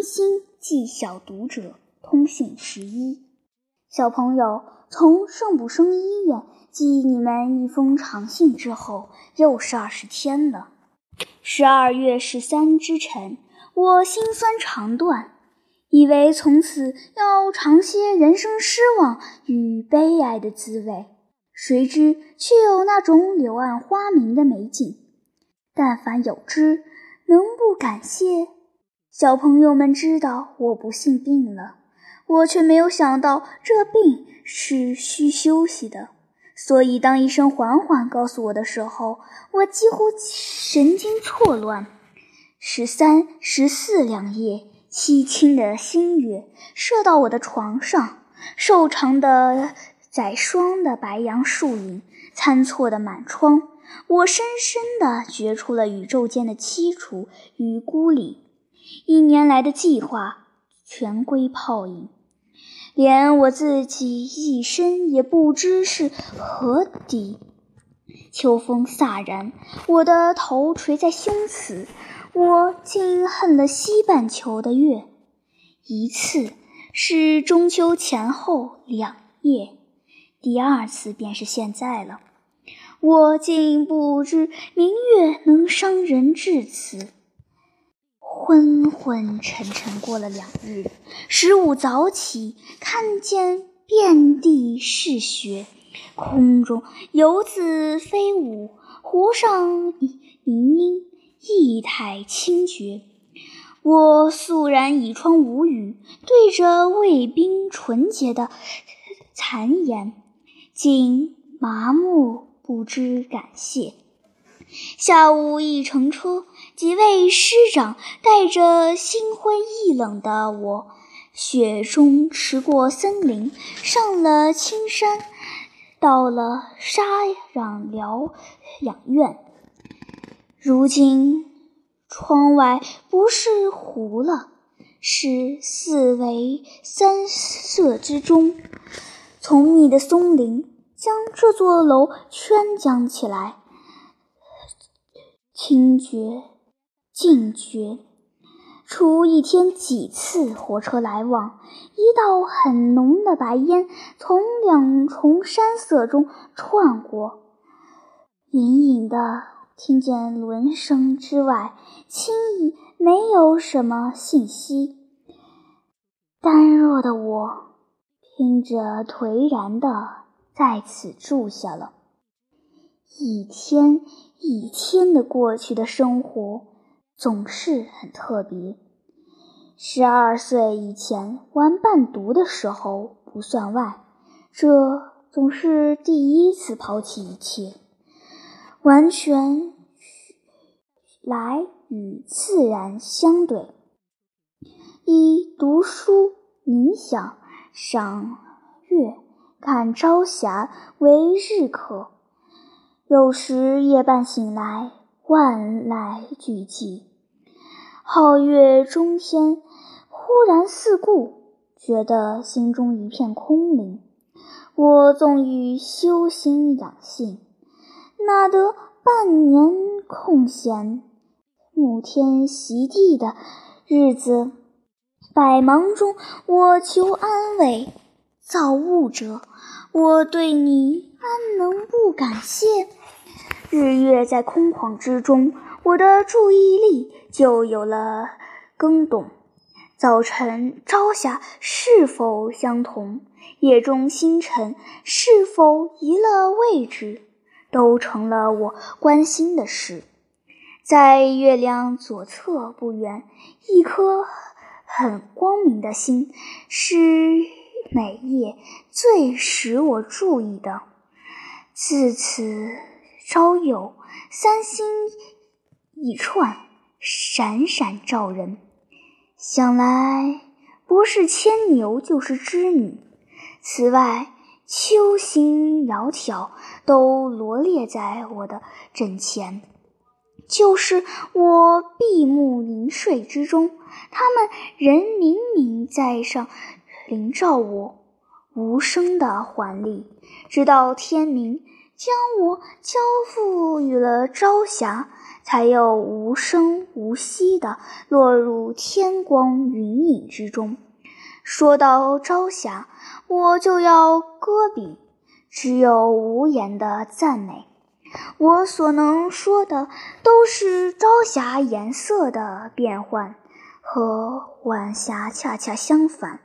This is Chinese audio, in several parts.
温馨寄小读者通讯十一，小朋友从圣卜生医院寄你们一封长信之后，又是二十天了。十二月十三之晨，我心酸肠断，以为从此要尝些人生失望与悲哀的滋味，谁知却有那种柳暗花明的美景。但凡有之，能不感谢？小朋友们知道我不幸病了，我却没有想到这病是需休息的。所以当医生缓缓告诉我的时候，我几乎神经错乱。十三、十四两夜，凄清的星月射到我的床上，瘦长的载霜的白杨树影参错的满窗。我深深地觉出了宇宙间的凄楚与孤立，一年来的计划全归泡影，连我自己一生也不知是何底。秋风飒然，我的头垂在胸膛，我竟恨了西半球的月。一次是中秋前后两夜，第二次便是现在了。我竟不知明月能伤人至此。昏昏沉沉过了两日，十五早起，看见遍地是雪，空中游子飞舞，湖上明莺意态清绝。我肃然倚窗无语，对着卫兵纯洁的残颜，竟麻木。不知感谢。下午一乘车，几位师长带着心灰意冷的我，雪中驰过森林，上了青山，到了沙壤疗养院。如今窗外不是湖了，是四维三色之中，丛密的松林。将这座楼圈将起来，清绝、静绝。除一天几次火车来往，一道很浓的白烟从两重山色中窜过，隐隐的听见轮声之外，轻易没有什么信息。单弱的我，听着颓然的。在此住下了，一天一天的过去的生活总是很特别。十二岁以前玩伴读的时候不算外，这总是第一次抛弃一切，完全来与自然相对，以读书、冥想、赏月。看朝霞为日课，有时夜半醒来，万籁俱寂，皓月中天，忽然四顾，觉得心中一片空灵。我纵欲修心养性，哪得半年空闲，沐天席地的日子？百忙中，我求安慰。造物者，我对你安能不感谢？日月在空旷之中，我的注意力就有了更懂。早晨朝霞是否相同？夜中星辰是否移了位置？都成了我关心的事。在月亮左侧不远，一颗很光明的星是。每夜最使我注意的，自此朝有三星一串，闪闪照人。想来不是牵牛就是织女。此外，秋星窈窕都罗列在我的枕前，就是我闭目凝睡之中，它们仍明明在上。笼罩我无声的环立，直到天明，将我交付予了朝霞，才又无声无息地落入天光云影之中。说到朝霞，我就要搁笔，只有无言的赞美。我所能说的，都是朝霞颜色的变换，和晚霞恰恰相反。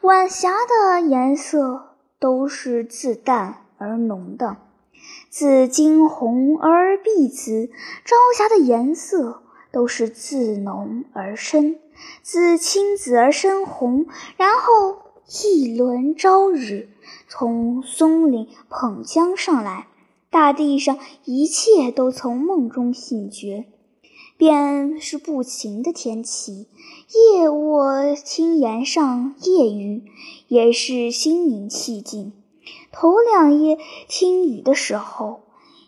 晚霞的颜色都是自淡而浓的，自惊红而碧紫；朝霞的颜色都是自浓而深，自青紫而深红。然后一轮朝日从松岭捧江上来。大地上一切都从梦中醒觉，便是不晴的天气。夜卧青岩上夜雨，也是心灵气静。头两夜听雨的时候，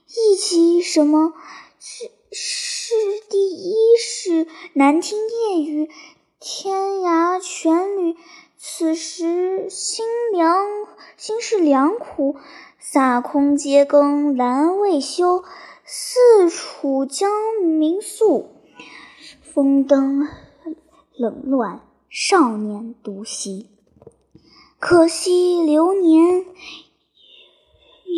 忆起什么？是是第一是难听夜雨，天涯泉旅。此时心凉，心事良苦。洒空阶更阑未休，四处将明宿。风灯冷乱，少年独席。可惜流年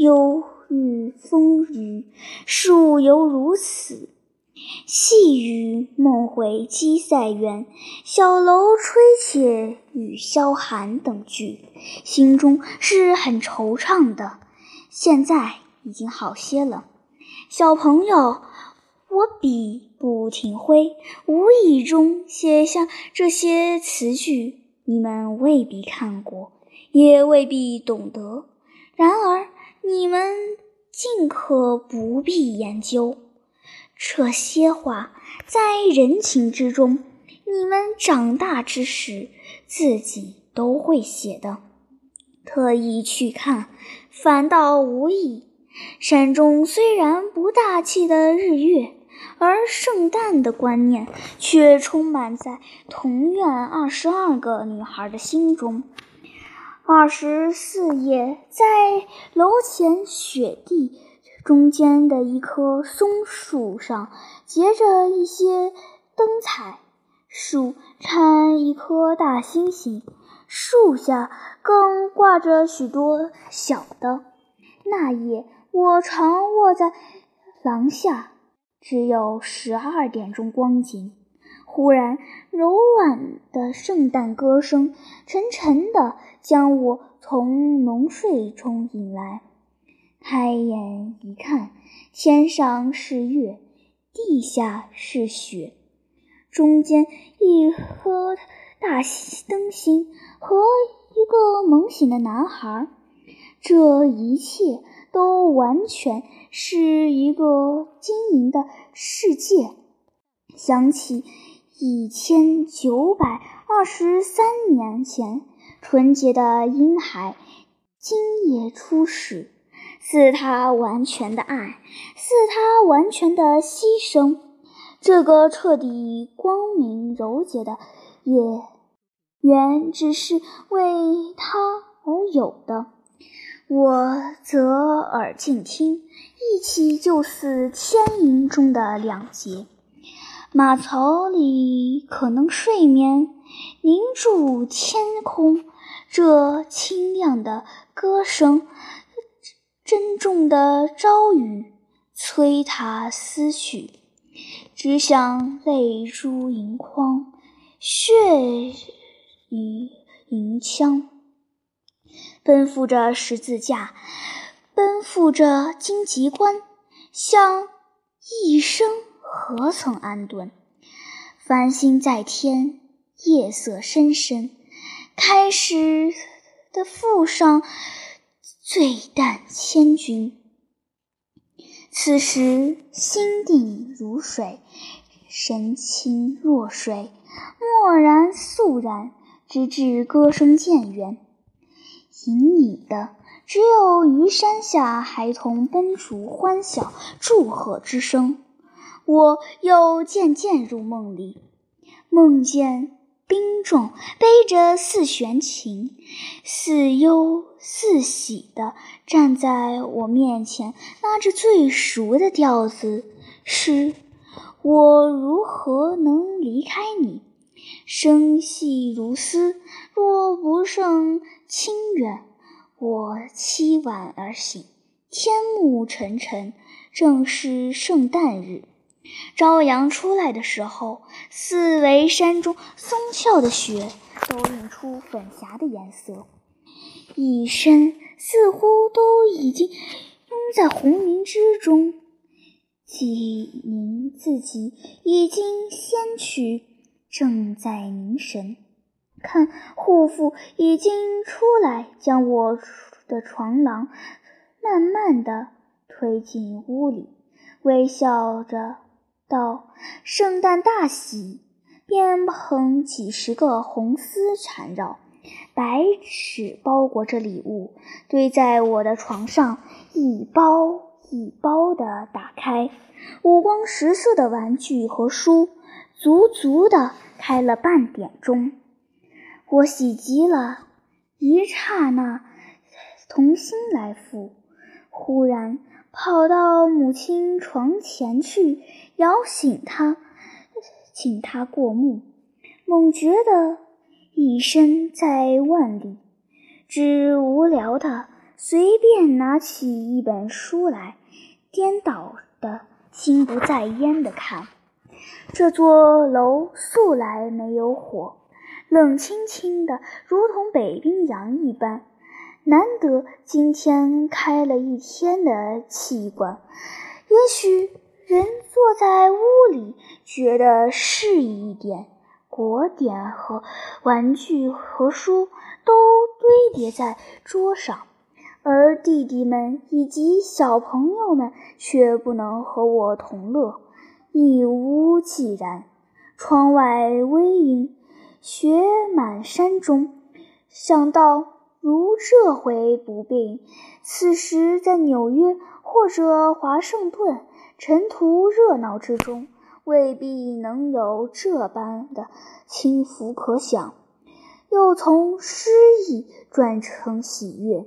忧郁风雨，树犹如此。细雨梦回鸡塞远，小楼吹起雨萧寒等句，心中是很惆怅的。现在已经好些了，小朋友，我笔不停挥，无意中写下这些词句，你们未必看过，也未必懂得。然而，你们尽可不必研究这些话，在人情之中，你们长大之时自己都会写的。特意去看。反倒无益。山中虽然不大气的日月，而圣诞的观念却充满在同院二十二个女孩的心中。二十四夜，在楼前雪地中间的一棵松树上结着一些灯彩，树缠一颗大星星。树下更挂着许多小的。那夜，我常卧在廊下，只有十二点钟光景。忽然，柔软的圣诞歌声沉沉地将我从浓睡中引来。开眼一看，天上是月，地下是雪，中间一颗。大灯芯和一个猛醒的男孩，这一切都完全是一个晶莹的世界。想起一千九百二十三年前纯洁的婴孩今夜出世，似他完全的爱，似他完全的牺牲，这个彻底光明柔洁的也。原只是为他而有的，我则耳静听，一起就似天营中的两节。马槽里可能睡眠凝住天空，这清亮的歌声，珍重的朝雨，催他思绪，只想泪珠盈眶，血。一银枪，奔赴着十字架，奔赴着荆棘关，向一生何曾安顿？繁星在天，夜色深深，开始的附上醉淡千钧。此时心定如水，神清若水，默然肃然。直至歌声渐远，隐隐的只有虞山下孩童奔逐欢笑、祝贺之声。我又渐渐入梦里，梦见兵众背着四弦琴，似忧似喜地站在我面前，拉着最熟的调子，诗：我如何能离开你？声细如丝，若不胜清远，我凄婉而醒。天幕沉沉，正是圣诞日。朝阳出来的时候，四围山中松翘的雪都映出粉霞的颜色，一身似乎都已经拥在红云之中。纪宁自己已经先去，正在凝神。看护父已经出来，将我的床廊慢慢的推进屋里，微笑着。道：“圣诞大喜，便捧几十个红丝缠绕，白纸包裹着礼物，堆在我的床上，一包一包的打开。五光十色的玩具和书，足足的开了半点钟。我喜极了，一刹那，童心来复，忽然。”跑到母亲床前去，摇醒她，请她过目。猛觉得一身在万里，只无聊的随便拿起一本书来，颠倒的心不在焉的看。这座楼素来没有火，冷清清的，如同北冰洋一般。难得今天开了一天的气馆，也许人坐在屋里觉得适宜一点。果点和玩具和书都堆叠在桌上，而弟弟们以及小朋友们却不能和我同乐，一屋寂然。窗外微阴，雪满山中。想到。如这回不病，此时在纽约或者华盛顿尘土热闹之中，未必能有这般的轻浮可想。又从失意转成喜悦。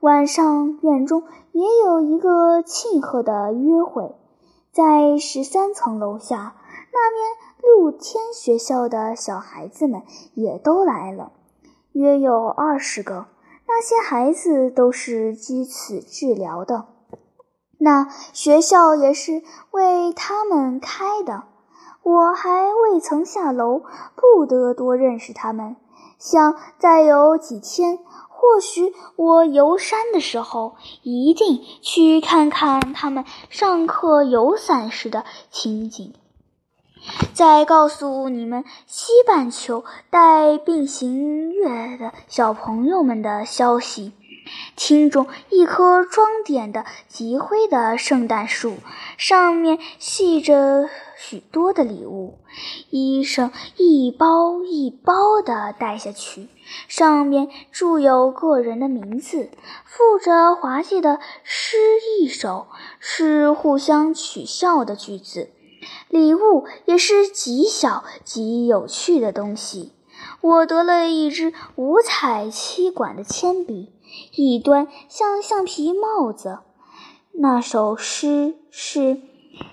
晚上院中也有一个庆贺的约会，在十三层楼下那边露天学校的小孩子们也都来了。约有二十个，那些孩子都是基此治疗的。那学校也是为他们开的。我还未曾下楼，不得多认识他们。想再有几天，或许我游山的时候，一定去看看他们上课游伞时的情景。再告诉你们西半球带并行月的小朋友们的消息：厅中一棵装点的极灰的圣诞树，上面系着许多的礼物，医生一包一包的带下去，上面注有个人的名字，附着滑稽的诗一首，是互相取笑的句子。礼物也是极小极有趣的东西。我得了一支五彩漆管的铅笔，一端像橡皮帽子。那首诗是：“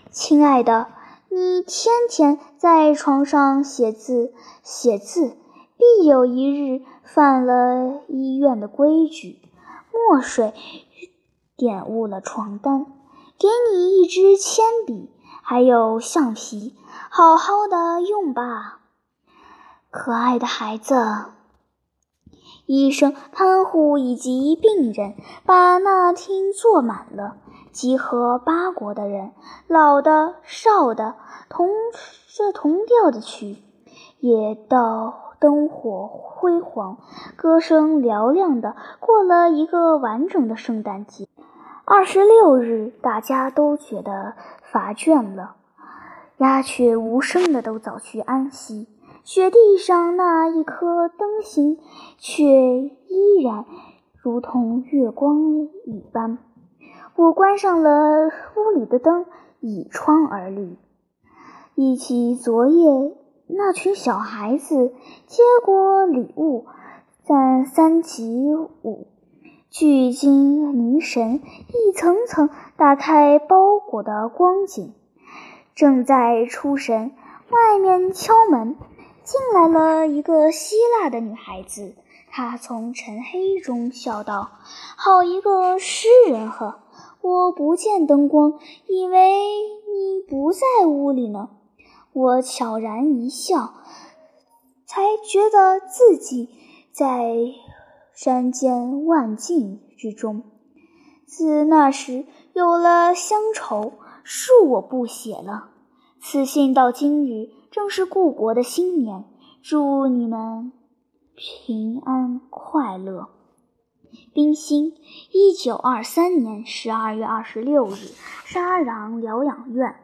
亲爱的，你天天在床上写字，写字必有一日犯了医院的规矩，墨水玷污了床单。给你一支铅笔。”还有橡皮，好好的用吧，可爱的孩子。医生、看护以及病人把那厅坐满了，集合八国的人，老的、少的，同着同调的曲，也到灯火辉煌，歌声嘹亮的过了一个完整的圣诞节。二十六日，大家都觉得。乏倦了，鸦雀无声的都早去安息。雪地上那一颗灯芯，却依然如同月光一般。我关上了屋里的灯，倚窗而立，忆起昨夜那群小孩子接过礼物，在三级五，聚精凝神，一层层打开包裹的光景，正在出神。外面敲门，进来了一个希腊的女孩子。她从晨黑中笑道：“好一个诗人呵！我不见灯光，以为你不在屋里呢。”我悄然一笑，才觉得自己在山间万径之中。自那时有了乡愁，恕我不写了。此信到今日，正是故国的新年，祝你们平安快乐。冰心，一九二三年十二月二十六日，沙壤疗养院。